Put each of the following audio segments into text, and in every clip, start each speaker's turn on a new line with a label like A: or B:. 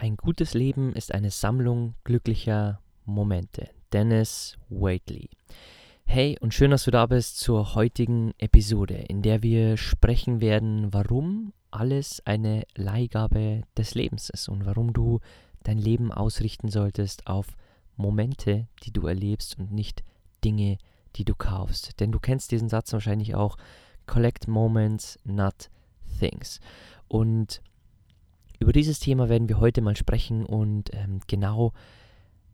A: Ein gutes Leben ist eine Sammlung glücklicher Momente. Dennis Waitley. Hey und schön, dass du da bist zur heutigen Episode, in der wir sprechen werden, warum alles eine Leihgabe des Lebens ist und warum du dein Leben ausrichten solltest auf Momente, die du erlebst und nicht Dinge, die du kaufst. Denn du kennst diesen Satz wahrscheinlich auch, collect moments, not things. Und über dieses Thema werden wir heute mal sprechen und ähm, genau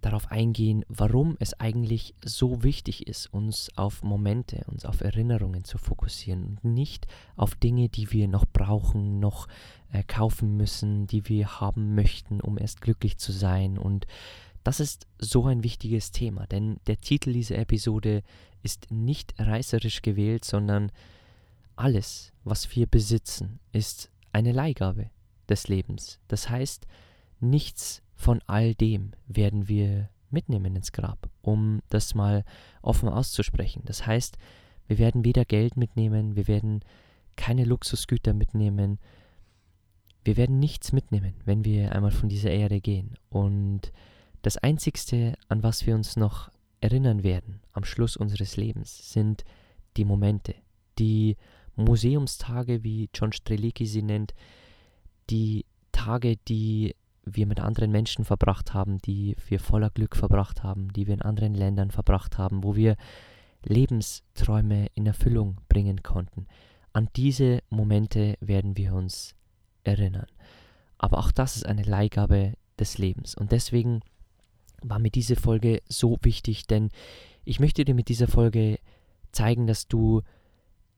A: darauf eingehen, warum es eigentlich so wichtig ist, uns auf Momente, uns auf Erinnerungen zu fokussieren und nicht auf Dinge, die wir noch brauchen, noch äh, kaufen müssen, die wir haben möchten, um erst glücklich zu sein. Und das ist so ein wichtiges Thema, denn der Titel dieser Episode ist nicht reißerisch gewählt, sondern alles, was wir besitzen, ist eine Leihgabe des Lebens. Das heißt, nichts von all dem werden wir mitnehmen ins Grab, um das mal offen auszusprechen. Das heißt, wir werden weder Geld mitnehmen, wir werden keine Luxusgüter mitnehmen, wir werden nichts mitnehmen, wenn wir einmal von dieser Erde gehen. Und das Einzigste, an was wir uns noch erinnern werden am Schluss unseres Lebens, sind die Momente, die Museumstage, wie John Strelicki sie nennt, die Tage, die wir mit anderen Menschen verbracht haben, die wir voller Glück verbracht haben, die wir in anderen Ländern verbracht haben, wo wir Lebensträume in Erfüllung bringen konnten. An diese Momente werden wir uns erinnern. Aber auch das ist eine Leihgabe des Lebens. Und deswegen war mir diese Folge so wichtig, denn ich möchte dir mit dieser Folge zeigen, dass du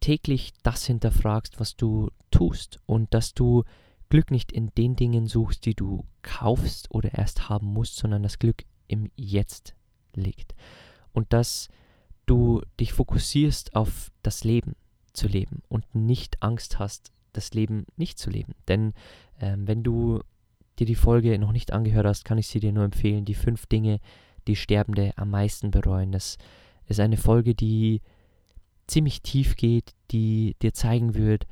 A: täglich das hinterfragst, was du tust und dass du Glück nicht in den Dingen suchst, die du kaufst oder erst haben musst, sondern das Glück im Jetzt liegt. Und dass du dich fokussierst auf das Leben zu leben und nicht Angst hast, das Leben nicht zu leben. Denn ähm, wenn du dir die Folge noch nicht angehört hast, kann ich sie dir nur empfehlen, die fünf Dinge, die Sterbende am meisten bereuen. Das ist eine Folge, die ziemlich tief geht, die dir zeigen wird,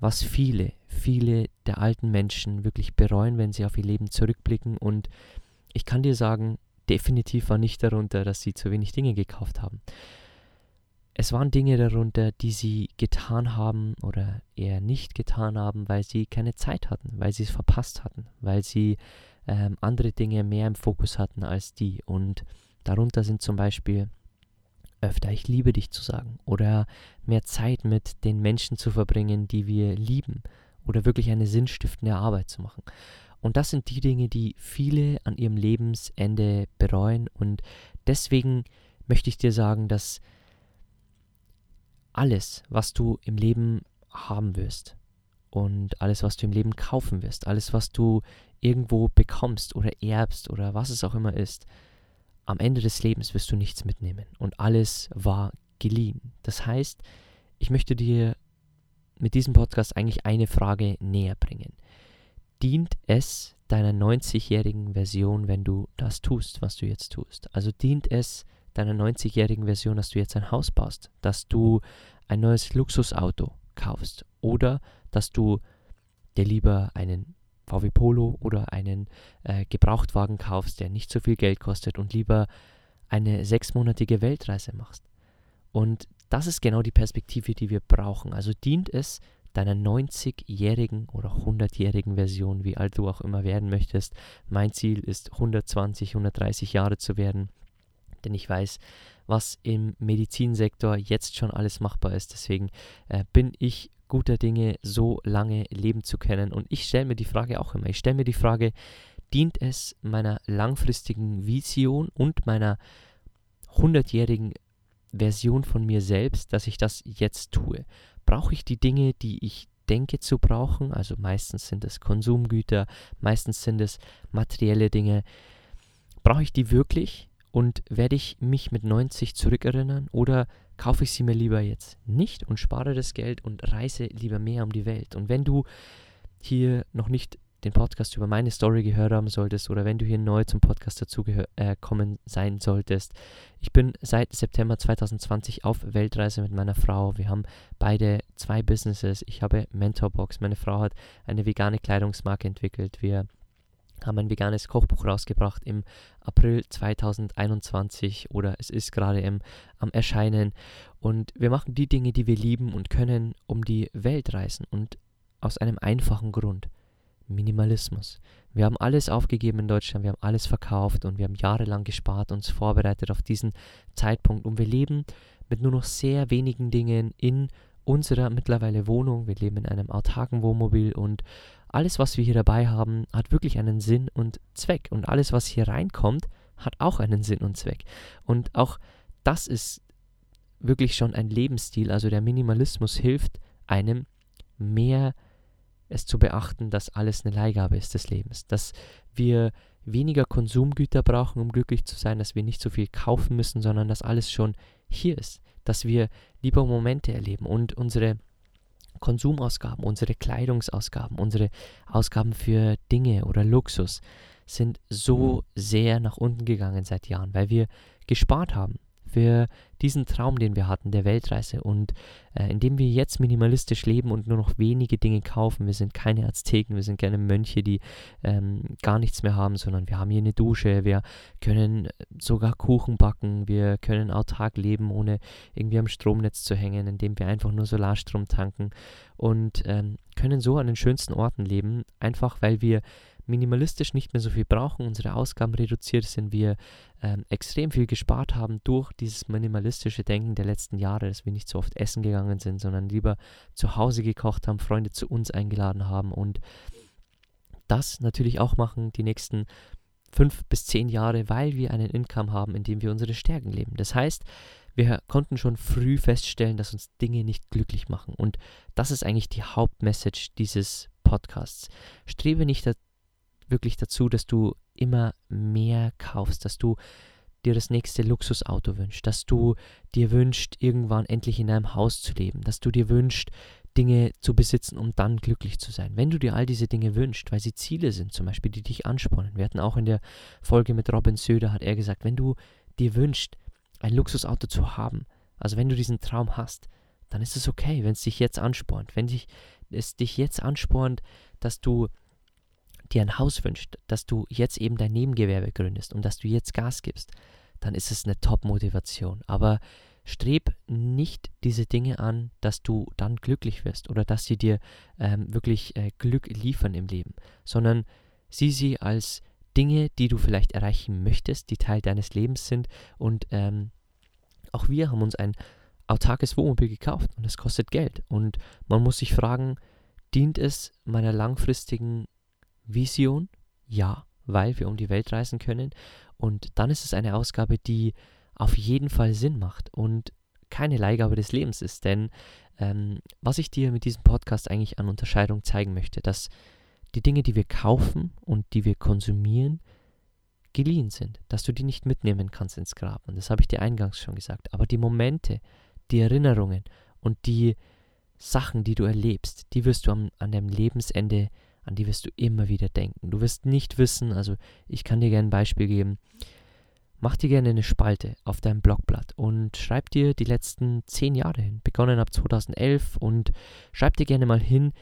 A: was viele, viele der alten Menschen wirklich bereuen, wenn sie auf ihr Leben zurückblicken. Und ich kann dir sagen, definitiv war nicht darunter, dass sie zu wenig Dinge gekauft haben. Es waren Dinge darunter, die sie getan haben oder eher nicht getan haben, weil sie keine Zeit hatten, weil sie es verpasst hatten, weil sie ähm, andere Dinge mehr im Fokus hatten als die. Und darunter sind zum Beispiel öfter ich liebe dich zu sagen oder mehr Zeit mit den Menschen zu verbringen, die wir lieben oder wirklich eine sinnstiftende Arbeit zu machen. Und das sind die Dinge, die viele an ihrem Lebensende bereuen und deswegen möchte ich dir sagen, dass alles, was du im Leben haben wirst und alles, was du im Leben kaufen wirst, alles, was du irgendwo bekommst oder erbst oder was es auch immer ist, am Ende des Lebens wirst du nichts mitnehmen und alles war geliehen. Das heißt, ich möchte dir mit diesem Podcast eigentlich eine Frage näher bringen. Dient es deiner 90-jährigen Version, wenn du das tust, was du jetzt tust? Also dient es deiner 90-jährigen Version, dass du jetzt ein Haus baust, dass du ein neues Luxusauto kaufst oder dass du dir lieber einen VW Polo oder einen äh, Gebrauchtwagen kaufst, der nicht so viel Geld kostet und lieber eine sechsmonatige Weltreise machst. Und das ist genau die Perspektive, die wir brauchen. Also dient es deiner 90-jährigen oder 100-jährigen Version, wie alt du auch immer werden möchtest. Mein Ziel ist 120, 130 Jahre zu werden, denn ich weiß, was im Medizinsektor jetzt schon alles machbar ist. Deswegen äh, bin ich guter Dinge, so lange leben zu können. Und ich stelle mir die Frage auch immer. Ich stelle mir die Frage, dient es meiner langfristigen Vision und meiner 100-jährigen Version von mir selbst, dass ich das jetzt tue? Brauche ich die Dinge, die ich denke zu brauchen? Also meistens sind es Konsumgüter, meistens sind es materielle Dinge. Brauche ich die wirklich? Und werde ich mich mit 90 zurückerinnern oder kaufe ich sie mir lieber jetzt nicht und spare das Geld und reise lieber mehr um die Welt? Und wenn du hier noch nicht den Podcast über meine Story gehört haben solltest oder wenn du hier neu zum Podcast dazugekommen äh, sein solltest. Ich bin seit September 2020 auf Weltreise mit meiner Frau. Wir haben beide zwei Businesses. Ich habe Mentorbox. Meine Frau hat eine vegane Kleidungsmarke entwickelt. Wir haben ein veganes Kochbuch rausgebracht im April 2021 oder es ist gerade im, am Erscheinen. Und wir machen die Dinge, die wir lieben und können, um die Welt reisen. Und aus einem einfachen Grund. Minimalismus. Wir haben alles aufgegeben in Deutschland, wir haben alles verkauft und wir haben jahrelang gespart, uns vorbereitet auf diesen Zeitpunkt und wir leben mit nur noch sehr wenigen Dingen in unserer mittlerweile Wohnung. Wir leben in einem autarken Wohnmobil und alles, was wir hier dabei haben, hat wirklich einen Sinn und Zweck. Und alles, was hier reinkommt, hat auch einen Sinn und Zweck. Und auch das ist wirklich schon ein Lebensstil. Also der Minimalismus hilft einem mehr es zu beachten, dass alles eine Leihgabe ist des Lebens, dass wir weniger Konsumgüter brauchen, um glücklich zu sein, dass wir nicht so viel kaufen müssen, sondern dass alles schon hier ist, dass wir lieber Momente erleben und unsere Konsumausgaben, unsere Kleidungsausgaben, unsere Ausgaben für Dinge oder Luxus sind so mhm. sehr nach unten gegangen seit Jahren, weil wir gespart haben für diesen Traum, den wir hatten, der Weltreise. Und äh, indem wir jetzt minimalistisch leben und nur noch wenige Dinge kaufen, wir sind keine Azteken, wir sind keine Mönche, die ähm, gar nichts mehr haben, sondern wir haben hier eine Dusche, wir können sogar Kuchen backen, wir können autark leben, ohne irgendwie am Stromnetz zu hängen, indem wir einfach nur Solarstrom tanken und ähm, können so an den schönsten Orten leben, einfach weil wir minimalistisch nicht mehr so viel brauchen, unsere Ausgaben reduziert sind, wir ähm, extrem viel gespart haben durch dieses minimalistische Denken der letzten Jahre, dass wir nicht so oft essen gegangen sind, sondern lieber zu Hause gekocht haben, Freunde zu uns eingeladen haben und das natürlich auch machen die nächsten fünf bis zehn Jahre, weil wir einen Income haben, in dem wir unsere Stärken leben. Das heißt, wir konnten schon früh feststellen, dass uns Dinge nicht glücklich machen. Und das ist eigentlich die Hauptmessage dieses Podcasts. Strebe nicht wirklich dazu, dass du immer mehr kaufst, dass du dir das nächste Luxusauto wünschst, dass du dir wünschst, irgendwann endlich in einem Haus zu leben, dass du dir wünschst, Dinge zu besitzen, um dann glücklich zu sein. Wenn du dir all diese Dinge wünschst, weil sie Ziele sind, zum Beispiel, die dich anspornen. Wir hatten auch in der Folge mit Robin Söder, hat er gesagt, wenn du dir wünschst, ein Luxusauto zu haben, also wenn du diesen Traum hast, dann ist es okay, wenn es dich jetzt anspornt. Wenn dich, es dich jetzt anspornt, dass du dir ein Haus wünscht, dass du jetzt eben dein Nebengewerbe gründest und dass du jetzt Gas gibst, dann ist es eine Top-Motivation. Aber streb nicht diese Dinge an, dass du dann glücklich wirst oder dass sie dir ähm, wirklich äh, Glück liefern im Leben, sondern sieh sie als Dinge, die du vielleicht erreichen möchtest, die Teil deines Lebens sind. Und ähm, auch wir haben uns ein autarkes Wohnmobil gekauft und es kostet Geld. Und man muss sich fragen, dient es meiner langfristigen Vision, ja, weil wir um die Welt reisen können. Und dann ist es eine Ausgabe, die auf jeden Fall Sinn macht und keine Leihgabe des Lebens ist. Denn ähm, was ich dir mit diesem Podcast eigentlich an Unterscheidung zeigen möchte, dass die Dinge, die wir kaufen und die wir konsumieren, geliehen sind, dass du die nicht mitnehmen kannst ins Grab. Und das habe ich dir eingangs schon gesagt. Aber die Momente, die Erinnerungen und die Sachen, die du erlebst, die wirst du am, an deinem Lebensende an die wirst du immer wieder denken. Du wirst nicht wissen, also ich kann dir gerne ein Beispiel geben. Mach dir gerne eine Spalte auf deinem Blogblatt und schreib dir die letzten zehn Jahre hin, begonnen ab 2011 und schreib dir gerne mal hin,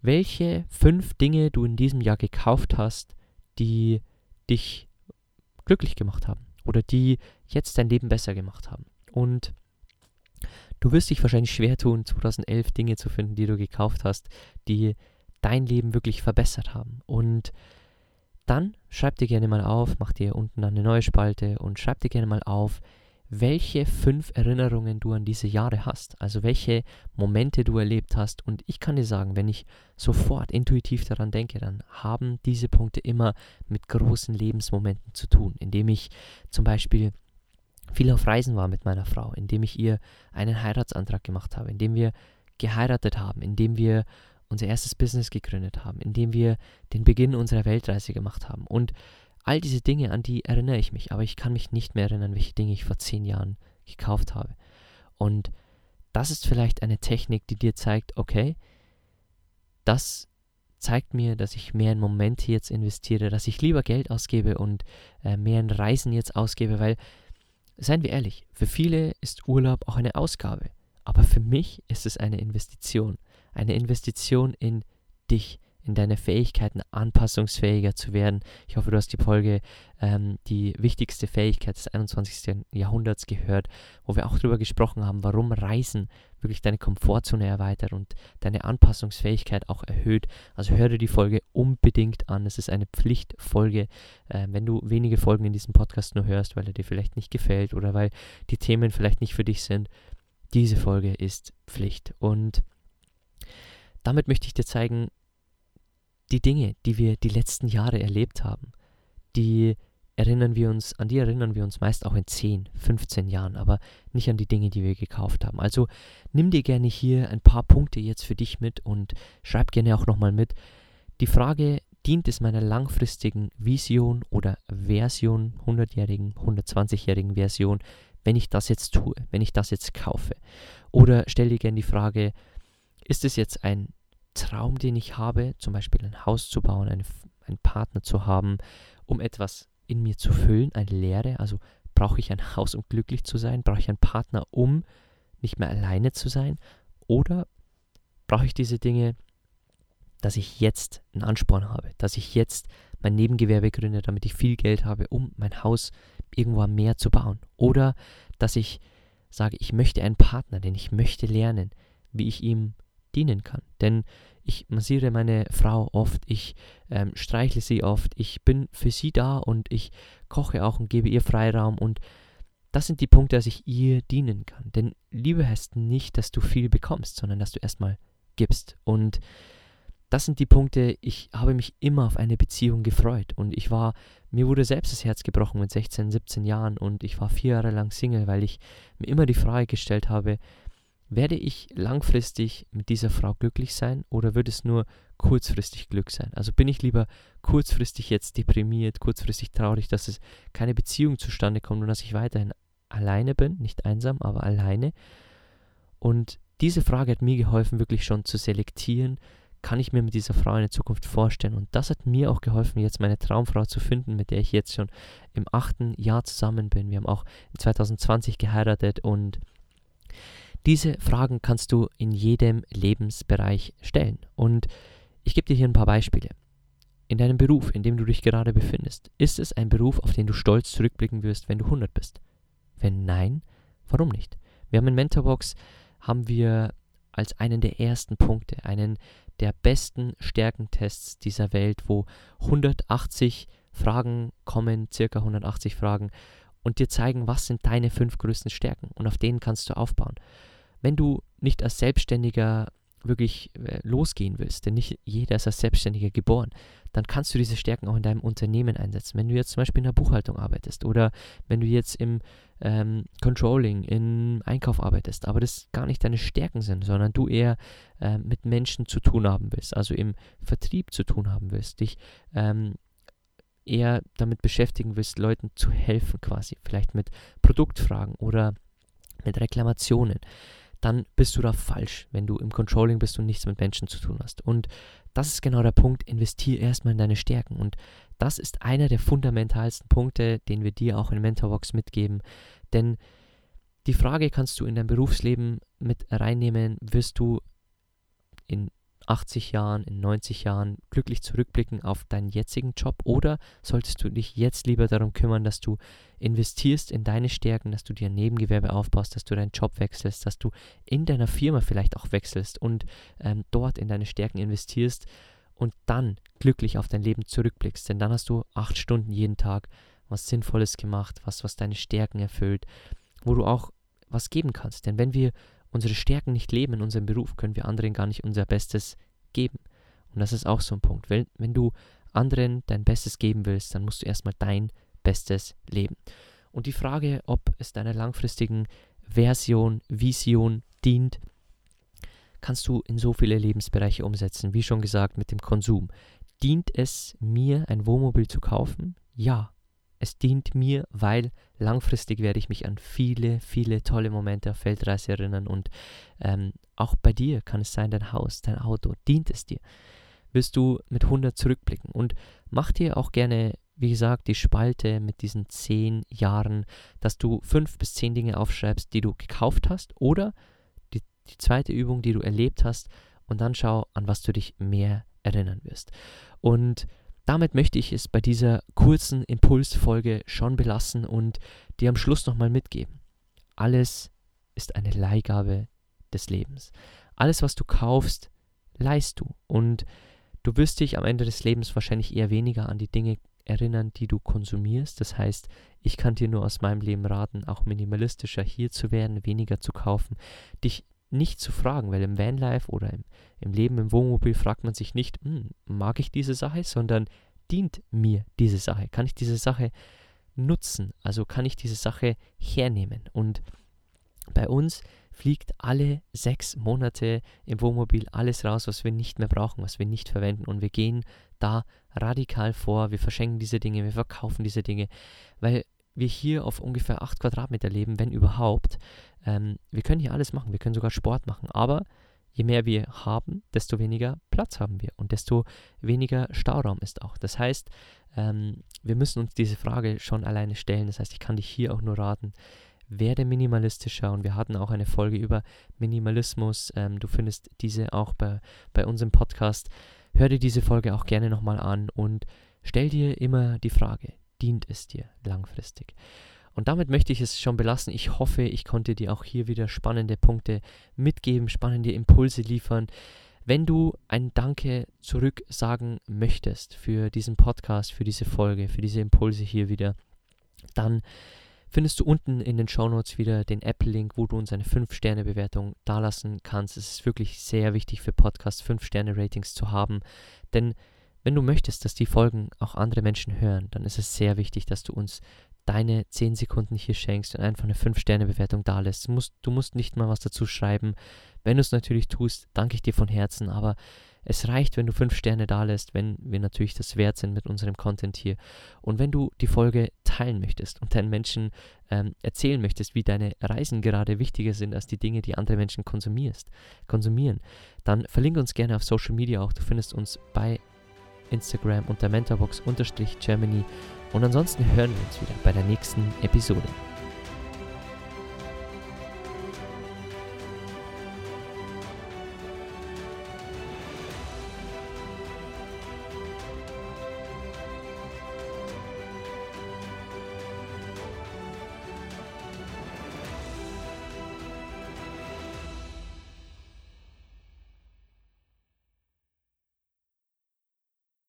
A: welche fünf Dinge du in diesem Jahr gekauft hast, die dich glücklich gemacht haben oder die jetzt dein Leben besser gemacht haben. Und Du wirst dich wahrscheinlich schwer tun, 2011 Dinge zu finden, die du gekauft hast, die dein Leben wirklich verbessert haben. Und dann schreib dir gerne mal auf, mach dir unten eine neue Spalte und schreib dir gerne mal auf, welche fünf Erinnerungen du an diese Jahre hast, also welche Momente du erlebt hast. Und ich kann dir sagen, wenn ich sofort intuitiv daran denke, dann haben diese Punkte immer mit großen Lebensmomenten zu tun, indem ich zum Beispiel viel auf Reisen war mit meiner Frau, indem ich ihr einen Heiratsantrag gemacht habe, indem wir geheiratet haben, indem wir unser erstes Business gegründet haben, indem wir den Beginn unserer Weltreise gemacht haben. Und all diese Dinge, an die erinnere ich mich, aber ich kann mich nicht mehr erinnern, welche Dinge ich vor zehn Jahren gekauft habe. Und das ist vielleicht eine Technik, die dir zeigt, okay, das zeigt mir, dass ich mehr in Momente jetzt investiere, dass ich lieber Geld ausgebe und äh, mehr in Reisen jetzt ausgebe, weil, seien wir ehrlich, für viele ist Urlaub auch eine Ausgabe, aber für mich ist es eine Investition, eine Investition in dich, in deine Fähigkeiten anpassungsfähiger zu werden. Ich hoffe, du hast die Folge ähm, die wichtigste Fähigkeit des 21. Jahrhunderts gehört, wo wir auch darüber gesprochen haben, warum Reisen wirklich deine Komfortzone erweitert und deine Anpassungsfähigkeit auch erhöht. Also hör dir die Folge unbedingt an. Es ist eine Pflichtfolge. Äh, wenn du wenige Folgen in diesem Podcast nur hörst, weil er dir vielleicht nicht gefällt oder weil die Themen vielleicht nicht für dich sind, diese Folge ist Pflicht. Und damit möchte ich dir zeigen, die Dinge, die wir die letzten Jahre erlebt haben, die erinnern wir uns, an die erinnern wir uns meist auch in 10, 15 Jahren, aber nicht an die Dinge, die wir gekauft haben. Also nimm dir gerne hier ein paar Punkte jetzt für dich mit und schreib gerne auch nochmal mit. Die Frage, dient es meiner langfristigen Vision oder Version, 100-jährigen, 120-jährigen Version, wenn ich das jetzt tue, wenn ich das jetzt kaufe? Oder stell dir gerne die Frage, ist es jetzt ein Traum, den ich habe, zum Beispiel ein Haus zu bauen, einen, einen Partner zu haben, um etwas in mir zu füllen, eine Lehre. Also brauche ich ein Haus, um glücklich zu sein? Brauche ich einen Partner, um nicht mehr alleine zu sein? Oder brauche ich diese Dinge, dass ich jetzt einen Ansporn habe, dass ich jetzt mein Nebengewerbe gründe, damit ich viel Geld habe, um mein Haus irgendwo am Meer zu bauen? Oder dass ich sage, ich möchte einen Partner, denn ich möchte lernen, wie ich ihm dienen kann. Denn ich massiere meine Frau oft, ich ähm, streichle sie oft, ich bin für sie da und ich koche auch und gebe ihr Freiraum und das sind die Punkte, dass ich ihr dienen kann. Denn Liebe heißt nicht, dass du viel bekommst, sondern dass du erstmal gibst. Und das sind die Punkte, ich habe mich immer auf eine Beziehung gefreut. Und ich war, mir wurde selbst das Herz gebrochen mit 16, 17 Jahren und ich war vier Jahre lang Single, weil ich mir immer die Frage gestellt habe, werde ich langfristig mit dieser Frau glücklich sein oder wird es nur kurzfristig Glück sein? Also bin ich lieber kurzfristig jetzt deprimiert, kurzfristig traurig, dass es keine Beziehung zustande kommt und dass ich weiterhin alleine bin, nicht einsam, aber alleine. Und diese Frage hat mir geholfen, wirklich schon zu selektieren, kann ich mir mit dieser Frau eine Zukunft vorstellen. Und das hat mir auch geholfen, jetzt meine Traumfrau zu finden, mit der ich jetzt schon im achten Jahr zusammen bin. Wir haben auch 2020 geheiratet und diese Fragen kannst du in jedem Lebensbereich stellen. Und ich gebe dir hier ein paar Beispiele. In deinem Beruf, in dem du dich gerade befindest, ist es ein Beruf, auf den du stolz zurückblicken wirst, wenn du 100 bist? Wenn nein, warum nicht? Wir haben in Mentorbox haben wir als einen der ersten Punkte, einen der besten Stärkentests dieser Welt, wo 180 Fragen kommen, circa 180 Fragen, und dir zeigen, was sind deine fünf größten Stärken und auf denen kannst du aufbauen wenn du nicht als Selbstständiger wirklich äh, losgehen willst, denn nicht jeder ist als Selbstständiger geboren, dann kannst du diese Stärken auch in deinem Unternehmen einsetzen. Wenn du jetzt zum Beispiel in der Buchhaltung arbeitest oder wenn du jetzt im ähm, Controlling, im Einkauf arbeitest, aber das gar nicht deine Stärken sind, sondern du eher äh, mit Menschen zu tun haben willst, also im Vertrieb zu tun haben willst, dich ähm, eher damit beschäftigen willst, Leuten zu helfen quasi, vielleicht mit Produktfragen oder mit Reklamationen dann bist du da falsch, wenn du im Controlling bist und nichts mit Menschen zu tun hast. Und das ist genau der Punkt, investiere erstmal in deine Stärken. Und das ist einer der fundamentalsten Punkte, den wir dir auch in Mentorbox mitgeben. Denn die Frage kannst du in dein Berufsleben mit reinnehmen, wirst du in 80 Jahren, in 90 Jahren glücklich zurückblicken auf deinen jetzigen Job oder solltest du dich jetzt lieber darum kümmern, dass du investierst in deine Stärken, dass du dir ein Nebengewerbe aufbaust, dass du deinen Job wechselst, dass du in deiner Firma vielleicht auch wechselst und ähm, dort in deine Stärken investierst und dann glücklich auf dein Leben zurückblickst. Denn dann hast du acht Stunden jeden Tag was Sinnvolles gemacht, was, was deine Stärken erfüllt, wo du auch was geben kannst. Denn wenn wir unsere Stärken nicht leben in unserem Beruf, können wir anderen gar nicht unser Bestes geben. Und das ist auch so ein Punkt. Wenn, wenn du anderen dein Bestes geben willst, dann musst du erstmal dein Bestes leben. Und die Frage, ob es deiner langfristigen Version, Vision dient, kannst du in so viele Lebensbereiche umsetzen. Wie schon gesagt, mit dem Konsum. Dient es mir, ein Wohnmobil zu kaufen? Ja, es dient mir, weil langfristig werde ich mich an viele, viele tolle Momente auf Feldreise erinnern und ähm, auch bei dir kann es sein, dein Haus, dein Auto, dient es dir. Wirst du mit 100 zurückblicken und mach dir auch gerne, wie gesagt, die Spalte mit diesen 10 Jahren, dass du 5 bis 10 Dinge aufschreibst, die du gekauft hast oder die, die zweite Übung, die du erlebt hast und dann schau, an was du dich mehr erinnern wirst. Und damit möchte ich es bei dieser kurzen Impulsfolge schon belassen und dir am Schluss nochmal mitgeben. Alles ist eine Leihgabe des Lebens. Alles, was du kaufst, leihst du. Und du wirst dich am Ende des Lebens wahrscheinlich eher weniger an die Dinge erinnern, die du konsumierst. Das heißt, ich kann dir nur aus meinem Leben raten, auch minimalistischer hier zu werden, weniger zu kaufen, dich nicht zu fragen, weil im Vanlife oder im, im Leben im Wohnmobil fragt man sich nicht, hm, mag ich diese Sache, sondern dient mir diese Sache? Kann ich diese Sache nutzen? Also kann ich diese Sache hernehmen? Und bei uns fliegt alle sechs Monate im Wohnmobil alles raus, was wir nicht mehr brauchen, was wir nicht verwenden. Und wir gehen da radikal vor. Wir verschenken diese Dinge, wir verkaufen diese Dinge, weil wir hier auf ungefähr 8 Quadratmeter leben, wenn überhaupt. Ähm, wir können hier alles machen, wir können sogar Sport machen, aber je mehr wir haben, desto weniger Platz haben wir und desto weniger Stauraum ist auch. Das heißt, ähm, wir müssen uns diese Frage schon alleine stellen. Das heißt, ich kann dich hier auch nur raten, werde minimalistischer und wir hatten auch eine Folge über Minimalismus. Ähm, du findest diese auch bei, bei unserem Podcast. Hör dir diese Folge auch gerne nochmal an und stell dir immer die Frage, dient es dir langfristig? Und damit möchte ich es schon belassen. Ich hoffe, ich konnte dir auch hier wieder spannende Punkte mitgeben, spannende Impulse liefern. Wenn du ein Danke zurück sagen möchtest für diesen Podcast, für diese Folge, für diese Impulse hier wieder, dann findest du unten in den Shownotes wieder den Apple-Link, wo du uns eine 5-Sterne-Bewertung dalassen kannst. Es ist wirklich sehr wichtig für Podcasts, 5-Sterne-Ratings zu haben, denn wenn du möchtest, dass die Folgen auch andere Menschen hören, dann ist es sehr wichtig, dass du uns deine 10 Sekunden hier schenkst und einfach eine 5-Sterne-Bewertung da lässt. Du musst, du musst nicht mal was dazu schreiben. Wenn du es natürlich tust, danke ich dir von Herzen, aber es reicht, wenn du 5 Sterne da lässt, wenn wir natürlich das wert sind mit unserem Content hier. Und wenn du die Folge teilen möchtest und deinen Menschen ähm, erzählen möchtest, wie deine Reisen gerade wichtiger sind als die Dinge, die andere Menschen konsumierst, konsumieren, dann verlinke uns gerne auf Social Media auch. Du findest uns bei Instagram unter mentorbox-germany und ansonsten hören wir uns wieder bei der nächsten Episode.